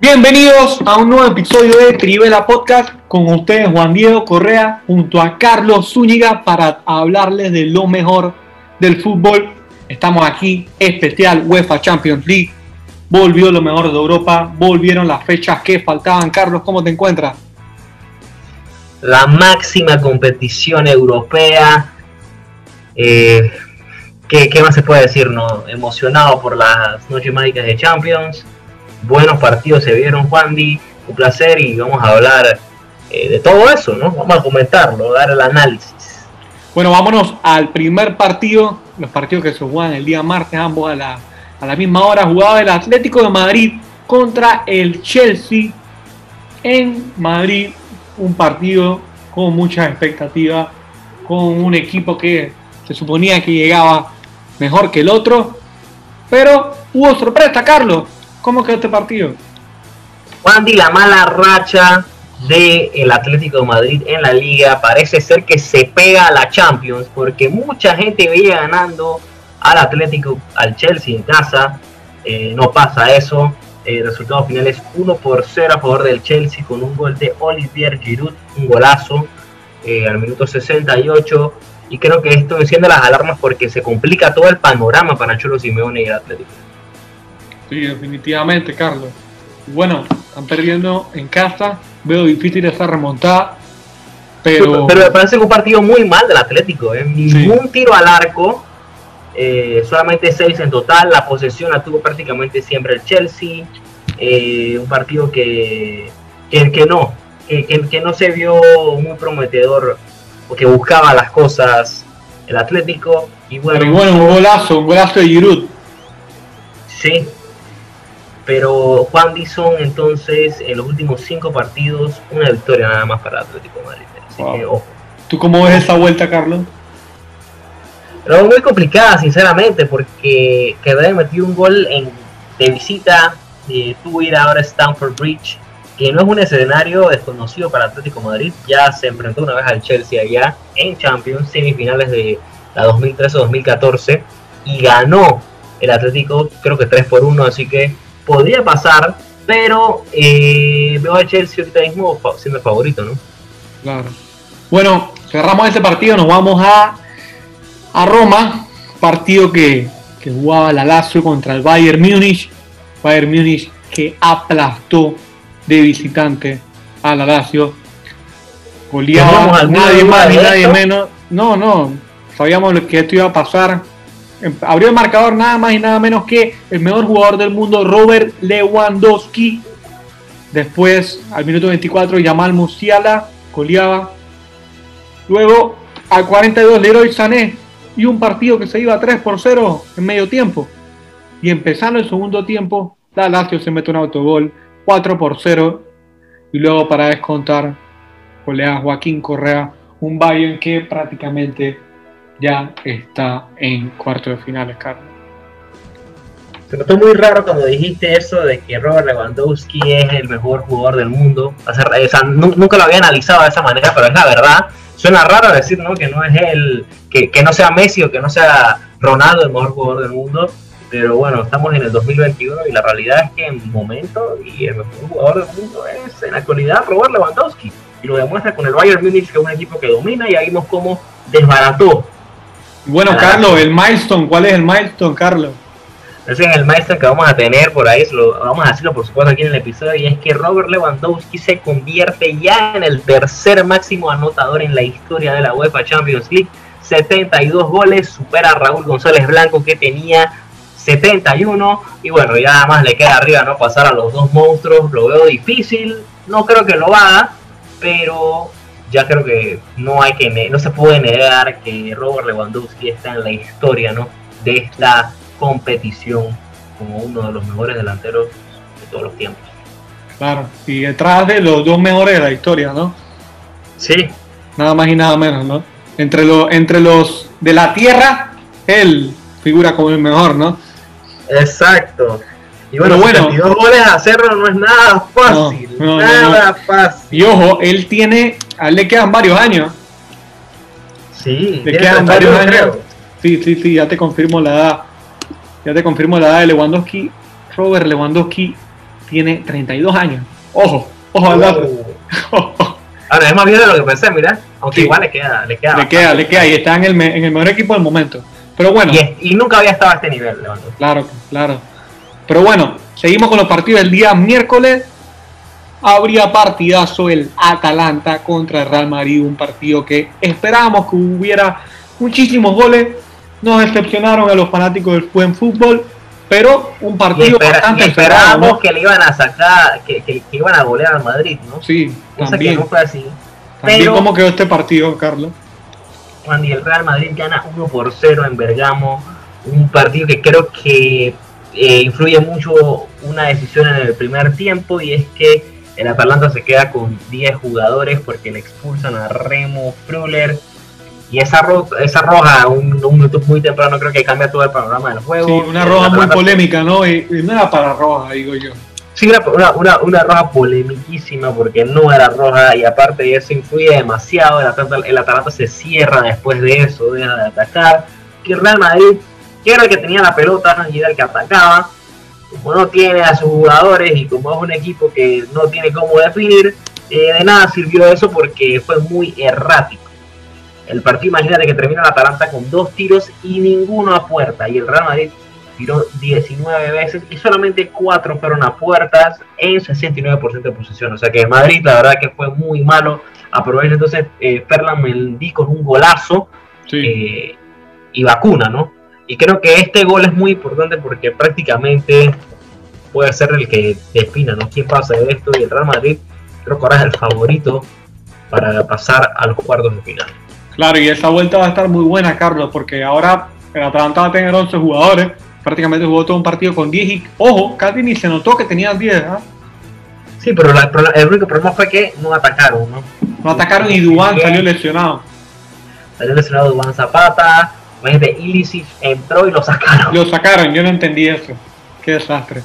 Bienvenidos a un nuevo episodio de Trivela Podcast con ustedes Juan Diego Correa junto a Carlos Zúñiga para hablarles de lo mejor del fútbol. Estamos aquí, especial UEFA Champions League. Volvió lo mejor de Europa, volvieron las fechas que faltaban. Carlos, ¿cómo te encuentras? La máxima competición europea. Eh, ¿qué, ¿Qué más se puede decir? No? Emocionado por las noches mágicas de Champions buenos partidos se vieron, Juan Di, un placer y vamos a hablar eh, de todo eso, ¿no? Vamos a comentarlo, dar el análisis. Bueno, vámonos al primer partido, los partidos que se juegan el día martes, ambos a la, a la misma hora, jugaba el Atlético de Madrid contra el Chelsea en Madrid, un partido con mucha expectativa, con un equipo que se suponía que llegaba mejor que el otro, pero hubo sorpresa, Carlos. ¿Cómo quedó este partido? Wandy, la mala racha del Atlético de Madrid en la liga parece ser que se pega a la Champions porque mucha gente veía ganando al Atlético, al Chelsea en casa. Eh, no pasa eso. El resultado final es 1 por 0 a favor del Chelsea con un gol de Olivier Giroud, un golazo eh, al minuto 68. Y creo que esto enciende las alarmas porque se complica todo el panorama para Cholo Simeone y el Atlético. Sí, definitivamente, Carlos. Bueno, están perdiendo en casa. Veo difícil esa remontada. Pero, pero me parece que un partido muy mal del Atlético. ¿eh? Ningún tiro al arco. Eh, solamente seis en total. La posesión la tuvo prácticamente siempre el Chelsea. Eh, un partido que, que, no. Que, que, no se vio muy prometedor. Porque buscaba las cosas el Atlético. Y bueno, pero bueno un golazo, un golazo de Giroud. Sí, pero Juan Dison entonces en los últimos cinco partidos una victoria nada más para Atlético de Madrid. Así que ojo. ¿Tú cómo ves esa vuelta, Carlos? Pero muy complicada, sinceramente, porque que haya metido un gol en, de visita, eh, tuvo ir ahora a Stamford Bridge, que no es un escenario desconocido para Atlético de Madrid, ya se enfrentó una vez al Chelsea allá en Champions, semifinales de la 2013-2014, y ganó el Atlético, creo que 3 por 1, así que podría pasar, pero eh, veo a Chelsea ahorita mismo siendo el favorito, ¿no? Claro. Bueno, cerramos este partido, nos vamos a, a Roma, partido que, que jugaba la Lazio contra el Bayern Múnich, Bayern Múnich que aplastó de visitante a la Lazio. Goleaba nadie más ni nadie menos. No, no, sabíamos que esto iba a pasar abrió el marcador nada más y nada menos que el mejor jugador del mundo, Robert Lewandowski. Después, al minuto 24, Yamal Musiala goleaba. Luego, al 42, Leroy Sané. Y un partido que se iba 3 por 0 en medio tiempo. Y empezando el segundo tiempo, la Lazio se mete un autogol 4 por 0. Y luego para descontar, golea Joaquín Correa. Un Bayern que prácticamente ya está en cuarto de finales, Carlos. Se notó muy raro cuando dijiste eso de que Robert Lewandowski es el mejor jugador del mundo. O sea, nunca lo había analizado de esa manera, pero es la verdad. Suena raro decir ¿no? que no es él, que, que no sea Messi o que no sea Ronaldo el mejor jugador del mundo. Pero bueno, estamos en el 2021 y la realidad es que en momento y el mejor jugador del mundo es en la actualidad Robert Lewandowski. Y lo demuestra con el Bayern Munich, que es un equipo que domina y ahí vimos cómo desbarató bueno, Carlos, el milestone, ¿cuál es el milestone, Carlos? Ese es el milestone que vamos a tener por ahí, lo, vamos a decirlo por supuesto aquí en el episodio, y es que Robert Lewandowski se convierte ya en el tercer máximo anotador en la historia de la UEFA Champions League. 72 goles, supera a Raúl González Blanco que tenía 71 y bueno, ya nada más le queda arriba no pasar a los dos monstruos, lo veo difícil, no creo que lo haga, pero ya creo que no hay que no se puede negar que Robert Lewandowski está en la historia ¿no? de esta competición como uno de los mejores delanteros de todos los tiempos. Claro, y detrás de los dos mejores de la historia, ¿no? Sí. Nada más y nada menos, ¿no? Entre, los entre los de la tierra, él figura como el mejor, ¿no? Exacto. Y bueno, bueno 22 goles a hacerlo no es nada fácil. nada fácil. Y ojo, él tiene, a él le quedan varios años. Sí, le quedan varios años. Sí, sí, sí, ya te confirmo la edad. Ya te confirmo la edad de Lewandowski. Robert Lewandowski tiene 32 años. Ojo, ojo al dato. Ahora es más bien de lo que pensé, mira. Aunque igual le queda, le queda. Le queda, le queda y está en el, en el mejor equipo del momento. Pero bueno. Y, nunca había estado a este nivel, Claro, claro. Pero bueno, seguimos con los partidos del día miércoles. Habría partidazo el Atalanta contra el Real Madrid, un partido que esperábamos que hubiera muchísimos goles. Nos decepcionaron a los fanáticos del buen fútbol, pero un partido bastante esperábamos que le iban a sacar, que, que, iban a golear al Madrid, ¿no? Sí, también. Que no fue así. También, ¿cómo quedó este partido, Carlos? y el Real Madrid gana 1 por 0 en Bergamo, un partido que creo que eh, influye mucho una decisión en el primer tiempo y es que el Atalanta se queda con 10 jugadores porque le expulsan a Remo Fruller y esa, esa roja, un, minuto muy temprano, creo que cambia todo el panorama del juego. Sí, una roja muy polémica, ¿no? Y, no era para roja, digo yo. Sí, una, una, una, roja polemiquísima porque no era roja y aparte de eso influye demasiado. El Atalanta, el Atalanta se cierra después de eso, deja de atacar. Que Real Madrid, que era el que tenía la pelota y era el que atacaba, como no tiene a sus jugadores y como es un equipo que no tiene cómo definir, eh, de nada sirvió eso porque fue muy errático. El partido, imagínate que termina la Atalanta con dos tiros y ninguno a puerta. Y el Real Madrid tiró 19 veces y solamente 4 fueron a puertas en 69% de posición. O sea que Madrid la verdad que fue muy malo. Aprovecha entonces eh, Ferland Mendy con un golazo eh, y vacuna, ¿no? Y creo que este gol es muy importante porque prácticamente puede ser el que defina, ¿no? ¿Quién pasa de esto? Y el Real Madrid creo que ahora es el favorito para pasar a los cuartos de final. Claro, y esa vuelta va a estar muy buena, Carlos, porque ahora el Atalanta va a tener 11 jugadores prácticamente jugó todo un partido con 10 y, ojo, casi ni se notó que tenían 10, ¿ah? Sí, pero el único problema fue que no atacaron, ¿no? No atacaron y Dubán salió lesionado. Salió lesionado Dubán Zapata, de Ilicic entró y lo sacaron. Lo sacaron, yo no entendí eso. Qué desastre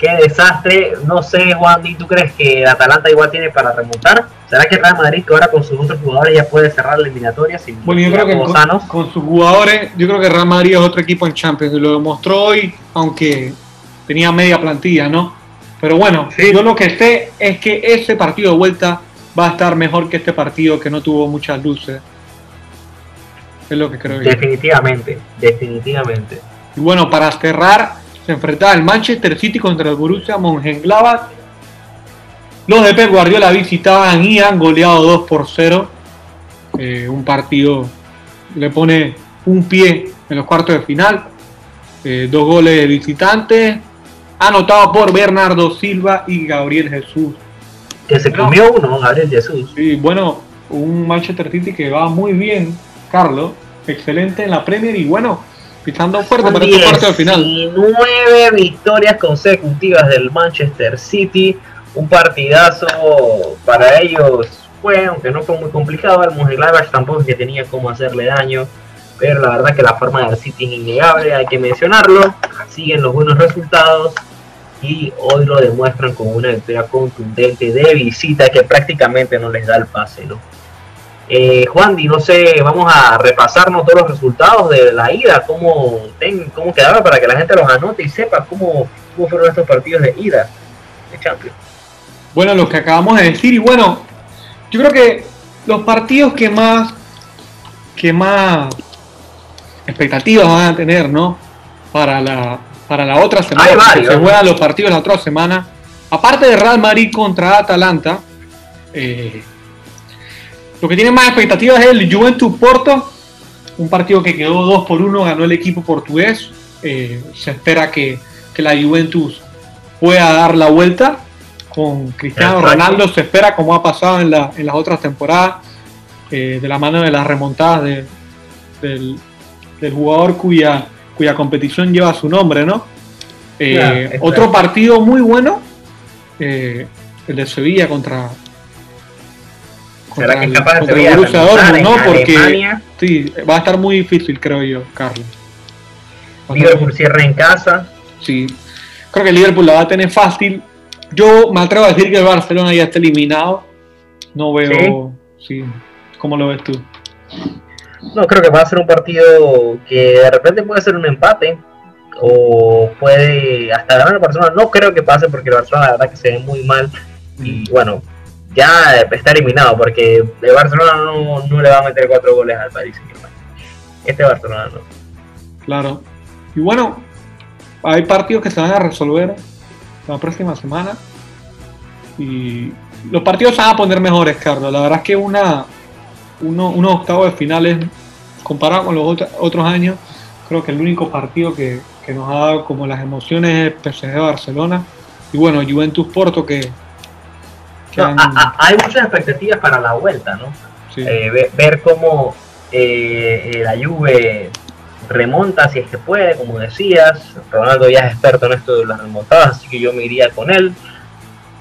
qué desastre. No sé, Juan, ¿y tú crees que Atalanta igual tiene para remontar? ¿Será que Real Madrid, que ahora con sus otros jugadores ya puede cerrar la eliminatoria? Sin bueno, yo creo que con, sus jugadores, yo creo que Real Madrid es otro equipo en Champions. Lo demostró hoy, aunque tenía media plantilla, ¿no? Pero bueno, yo lo que sé es que ese partido de vuelta va a estar mejor que este partido que no tuvo muchas luces. Es lo que creo. Definitivamente, definitivamente. Y bueno, para cerrar, se enfrentaba el Manchester City contra el Borussia Mönchengladbach. Los de Pep Guardiola visitaban y han goleado 2 por 0. Eh, un partido le pone un pie en los cuartos de final. Eh, dos goles de visitantes. Anotado por Bernardo Silva y Gabriel Jesús. Que se comió uno, Gabriel Jesús. Sí, bueno, un Manchester City que va muy bien, Carlos. Excelente en la Premier y bueno, pisando fuerte para este partido final. Nueve victorias consecutivas del Manchester City, un partidazo para ellos fue, aunque no fue muy complicado, el Mönchengladbach tampoco es que tenía cómo hacerle daño, pero la verdad que la forma del City es innegable, hay que mencionarlo, siguen los buenos resultados y hoy lo demuestran con una victoria contundente de visita que prácticamente no les da el pase, ¿no? Eh, Juan, y no sé, vamos a repasarnos todos los resultados de la ida, cómo, ten, cómo quedaron para que la gente los anote y sepa cómo, cómo fueron estos partidos de ida de Champions. Bueno, los que acabamos de decir, y bueno, yo creo que los partidos que más, que más expectativas van a tener, ¿no? Para la, para la otra semana, se juegan los partidos la otra semana, aparte de Real Madrid contra Atalanta, eh, lo que tiene más expectativas es el Juventus Porto, un partido que quedó 2 por 1, ganó el equipo portugués. Eh, se espera que, la Juventus pueda dar la vuelta. Con Cristiano Ronaldo se espera, como ha pasado en, las otras temporadas, eh, de la mano de las remontadas del, jugador cuya, cuya competición lleva su nombre, ¿no? Eh, otro partido muy bueno, el de Sevilla contra, ¿Será que es capaz de Borussia no? Porque sí, va a estar muy difícil, creo yo, Carlos. Liverpool cierra en casa. Sí, creo que Liverpool la va a tener fácil. Yo me atrevo a decir que el Barcelona ya está eliminado. No veo, sí. ¿Cómo lo ves tú? No, creo que va a ser un partido que de repente puede ser un empate. o puede hasta ganar el Barcelona. No creo que pase porque el Barcelona la verdad que se ve muy mal y bueno, ya está eliminado porque el Barcelona no, no le va a meter cuatro goles al París Este Barcelona no. Claro. Y bueno, hay partidos que se van a resolver la próxima semana y los partidos se van a poner mejores, Carlos. La verdad es que una, uno, unos octavos de finales comparado con los otros años, creo que el único partido que, nos ha dado como las emociones es PSG Barcelona y bueno, Juventus Porto que... hay muchas expectativas para la vuelta, ¿no? Eh, ver, cómo eh, eh, la Juve remonta si es que puede, como decías. Ronaldo ya es experto en esto de las remontadas, así que yo me iría con él.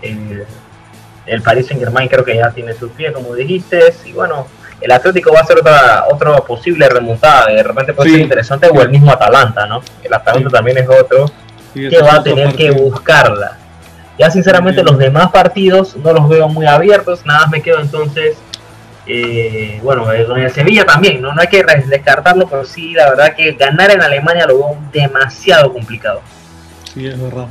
el Paris Saint Germain creo que ya tiene su pie, como dijiste. Y bueno, el Atlético va a ser otra, otra posible remontada, de repente puede ser interesante, o el mismo Atalanta, ¿no? El Atalanta también es otro que va a tener que buscarla. Ya sinceramente los demás partidos no los veo muy abiertos, nada más me quedo entonces, eh, bueno, eh, con el Sevilla también, ¿no? no hay que descartarlo, pero sí, la verdad que ganar en Alemania lo veo demasiado complicado. Sí, es verdad.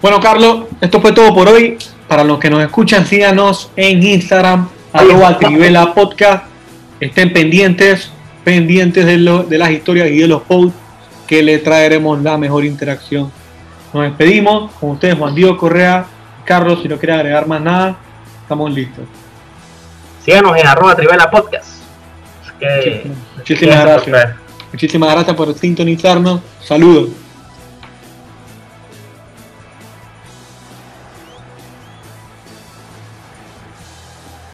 Bueno, Carlos, esto fue todo por hoy. Para los que nos escuchan, síganos en Instagram, arroba Trivela Podcast estén pendientes, pendientes de, de las historias y de los posts que le traeremos la mejor interacción. Nos despedimos con ustedes, Juan Diego Correa, Carlos, si no quiere agregar más nada, estamos listos. Síganos en arroba Trivela Podcast. muchísimas gracias. Muchísimas gracias por sintonizarnos. Saludos.